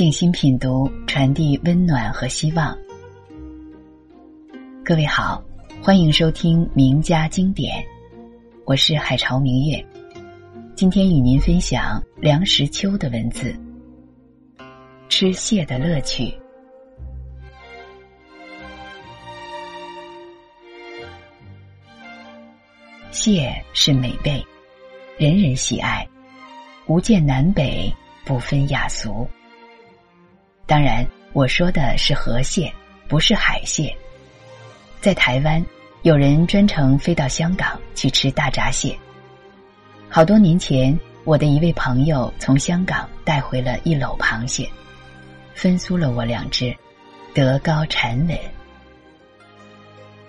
静心品读，传递温暖和希望。各位好，欢迎收听名家经典，我是海潮明月。今天与您分享梁实秋的文字：吃蟹的乐趣。蟹是美味，人人喜爱，无见南北，不分雅俗。当然，我说的是河蟹，不是海蟹。在台湾，有人专程飞到香港去吃大闸蟹。好多年前，我的一位朋友从香港带回了一篓螃蟹，分酥了我两只，德高产稳。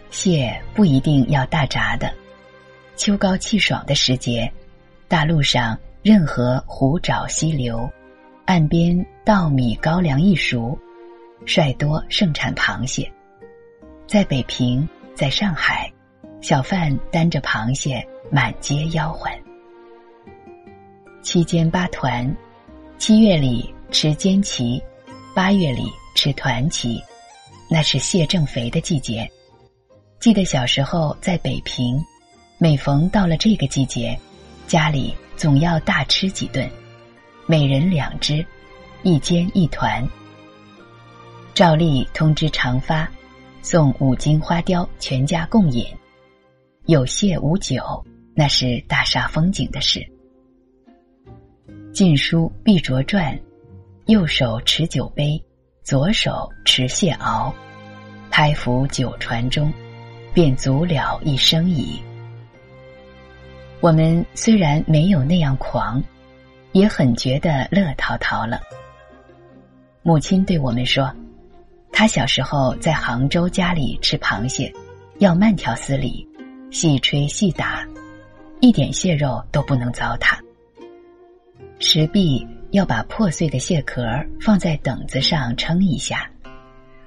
蟹不一定要大闸的。秋高气爽的时节，大陆上任何湖沼溪流，岸边稻米高粱一熟，率多盛产螃蟹。在北平，在上海，小贩担着螃蟹满街吆喝。七尖八团，七月里吃尖旗，八月里吃团旗，那是蟹正肥的季节。记得小时候在北平。每逢到了这个季节，家里总要大吃几顿，每人两只，一煎一团。照例通知常发，送五斤花雕，全家共饮。有蟹无酒，那是大煞风景的事。晋书必着传，右手持酒杯，左手持蟹螯，拍浮酒船中，便足了一生矣。我们虽然没有那样狂，也很觉得乐陶陶了。母亲对我们说，她小时候在杭州家里吃螃蟹，要慢条斯理，细吹细打，一点蟹肉都不能糟蹋。石壁要把破碎的蟹壳放在等子上称一下，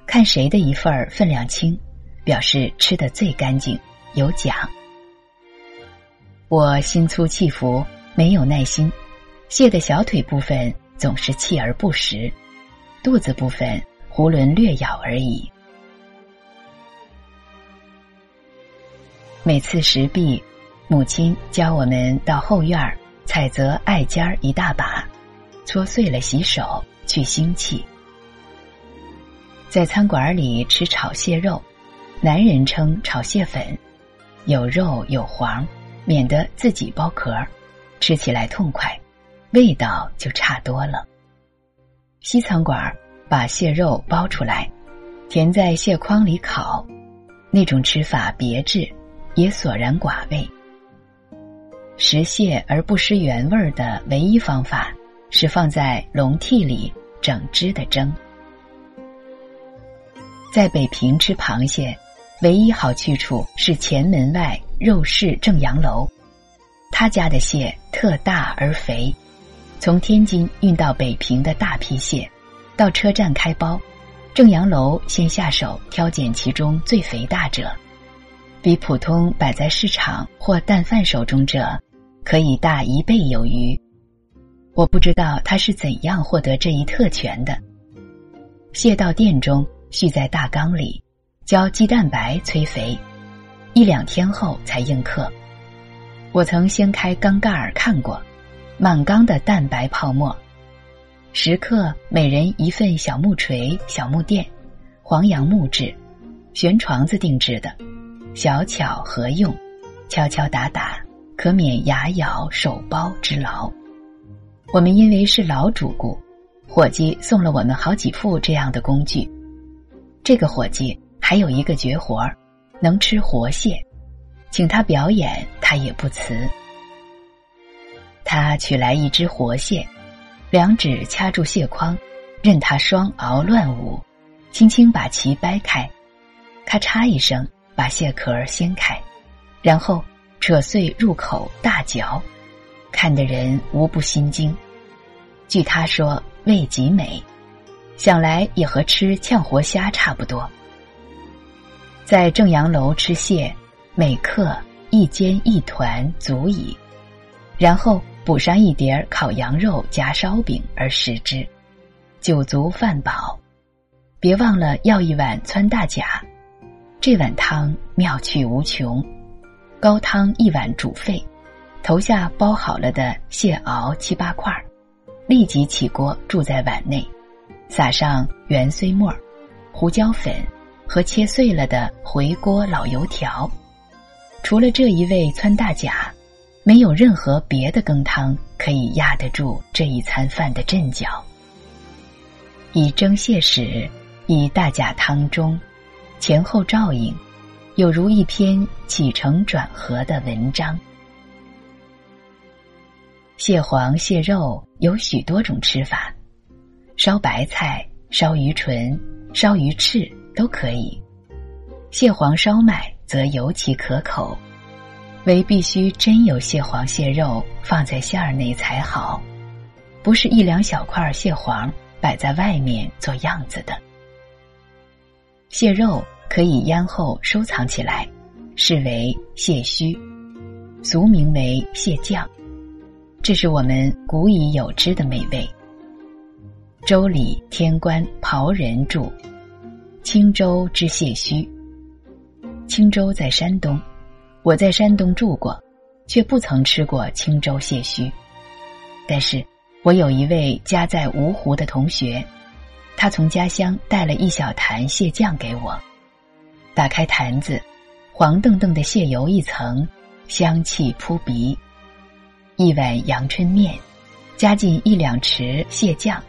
看谁的一份儿分量轻，表示吃的最干净，有奖。我心粗气浮，没有耐心。蟹的小腿部分总是锲而不食，肚子部分囫囵略咬而已。每次食毕，母亲教我们到后院儿采择艾尖儿一大把，搓碎了洗手去腥气。在餐馆里吃炒蟹肉，男人称炒蟹粉，有肉有黄。免得自己剥壳，吃起来痛快，味道就差多了。西餐馆把蟹肉剥出来，填在蟹筐里烤，那种吃法别致，也索然寡味。食蟹而不失原味儿的唯一方法，是放在笼屉里整只的蒸。在北平吃螃蟹，唯一好去处是前门外。肉市正阳楼，他家的蟹特大而肥，从天津运到北平的大批蟹，到车站开包，正阳楼先下手挑拣其中最肥大者，比普通摆在市场或蛋贩手中者，可以大一倍有余。我不知道他是怎样获得这一特权的。蟹到店中，蓄在大缸里，浇鸡蛋白催肥。一两天后才应客，我曾掀开缸盖儿看过，满缸的蛋白泡沫。食客每人一份小木锤、小木垫，黄杨木质，悬床子定制的，小巧合用，敲敲打打可免牙咬手包之劳。我们因为是老主顾，伙计送了我们好几副这样的工具。这个伙计还有一个绝活儿。能吃活蟹，请他表演，他也不辞。他取来一只活蟹，两指掐住蟹筐，任他双螯乱舞，轻轻把鳍掰开，咔嚓一声把蟹壳掀开，然后扯碎入口大嚼，看的人无不心惊。据他说，味极美，想来也和吃呛活虾差不多。在正阳楼吃蟹，每客一煎一团足矣，然后补上一碟烤羊肉夹烧饼而食之，酒足饭饱，别忘了要一碗汆大甲。这碗汤妙趣无穷，高汤一碗煮沸，投下包好了的蟹螯七八块立即起锅注在碗内，撒上圆碎末胡椒粉和切碎了的回锅老油条。除了这一味汆大甲，没有任何别的羹汤可以压得住这一餐饭的阵脚。以蒸蟹时，以大甲汤中。前后照应，有如一篇起承转合的文章。蟹黄、蟹肉有许多种吃法，烧白菜、烧鱼唇、烧鱼翅都可以。蟹黄烧麦则尤其可口，唯必须真有蟹黄、蟹肉放在馅儿内才好，不是一两小块蟹黄摆在外面做样子的。蟹肉可以腌后收藏起来，视为蟹须，俗名为蟹酱。这是我们古已有之的美味。《周礼·天官袍人注：青州之蟹须。青州在山东，我在山东住过，却不曾吃过青州蟹须。但是我有一位家在芜湖的同学。他从家乡带了一小坛蟹酱给我，打开坛子，黄澄澄的蟹油一层，香气扑鼻。一碗阳春面，加进一两匙蟹酱，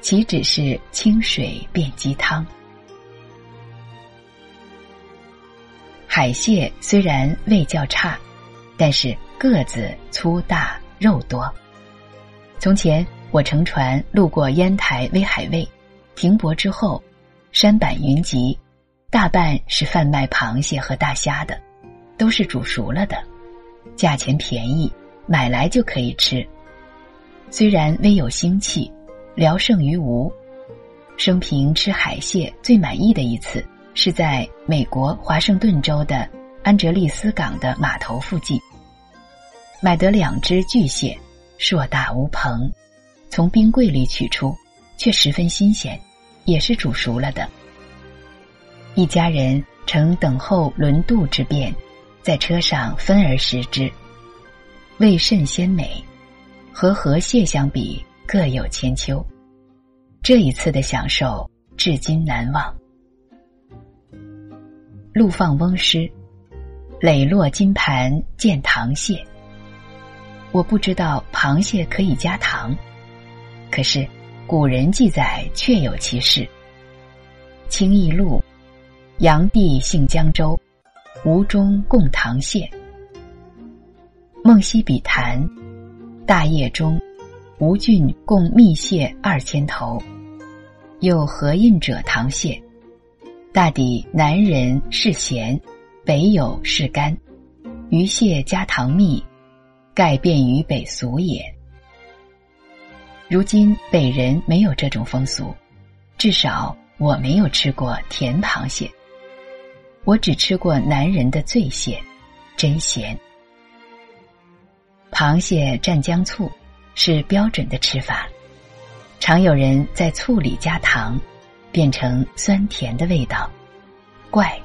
岂止是清水变鸡汤？海蟹虽然味较差，但是个子粗大，肉多。从前我乘船路过烟台威海卫。停泊之后，山板云集，大半是贩卖螃蟹和大虾的，都是煮熟了的，价钱便宜，买来就可以吃。虽然微有腥气，聊胜于无。生平吃海蟹最满意的一次，是在美国华盛顿州的安哲利斯港的码头附近，买得两只巨蟹，硕大无朋，从冰柜里取出。却十分新鲜，也是煮熟了的。一家人乘等候轮渡之便，在车上分而食之，味甚鲜美，和河蟹相比各有千秋。这一次的享受至今难忘。陆放翁诗：“磊落金盘见糖蟹。”我不知道螃蟹可以加糖，可是。古人记载确有其事。清义录，炀帝姓江州，吴中供糖蟹。梦溪笔谈，大业中，吴郡供蜜蟹二千头，有合印者糖蟹。大抵南人是咸，北有是甘，鱼蟹加糖蜜，盖便于北俗也。如今北人没有这种风俗，至少我没有吃过甜螃蟹。我只吃过南人的醉蟹，真咸。螃蟹蘸姜醋是标准的吃法，常有人在醋里加糖，变成酸甜的味道，怪。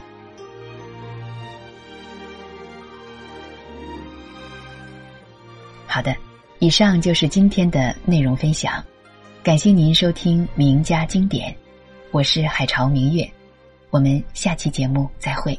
好的。以上就是今天的内容分享，感谢您收听名家经典，我是海潮明月，我们下期节目再会。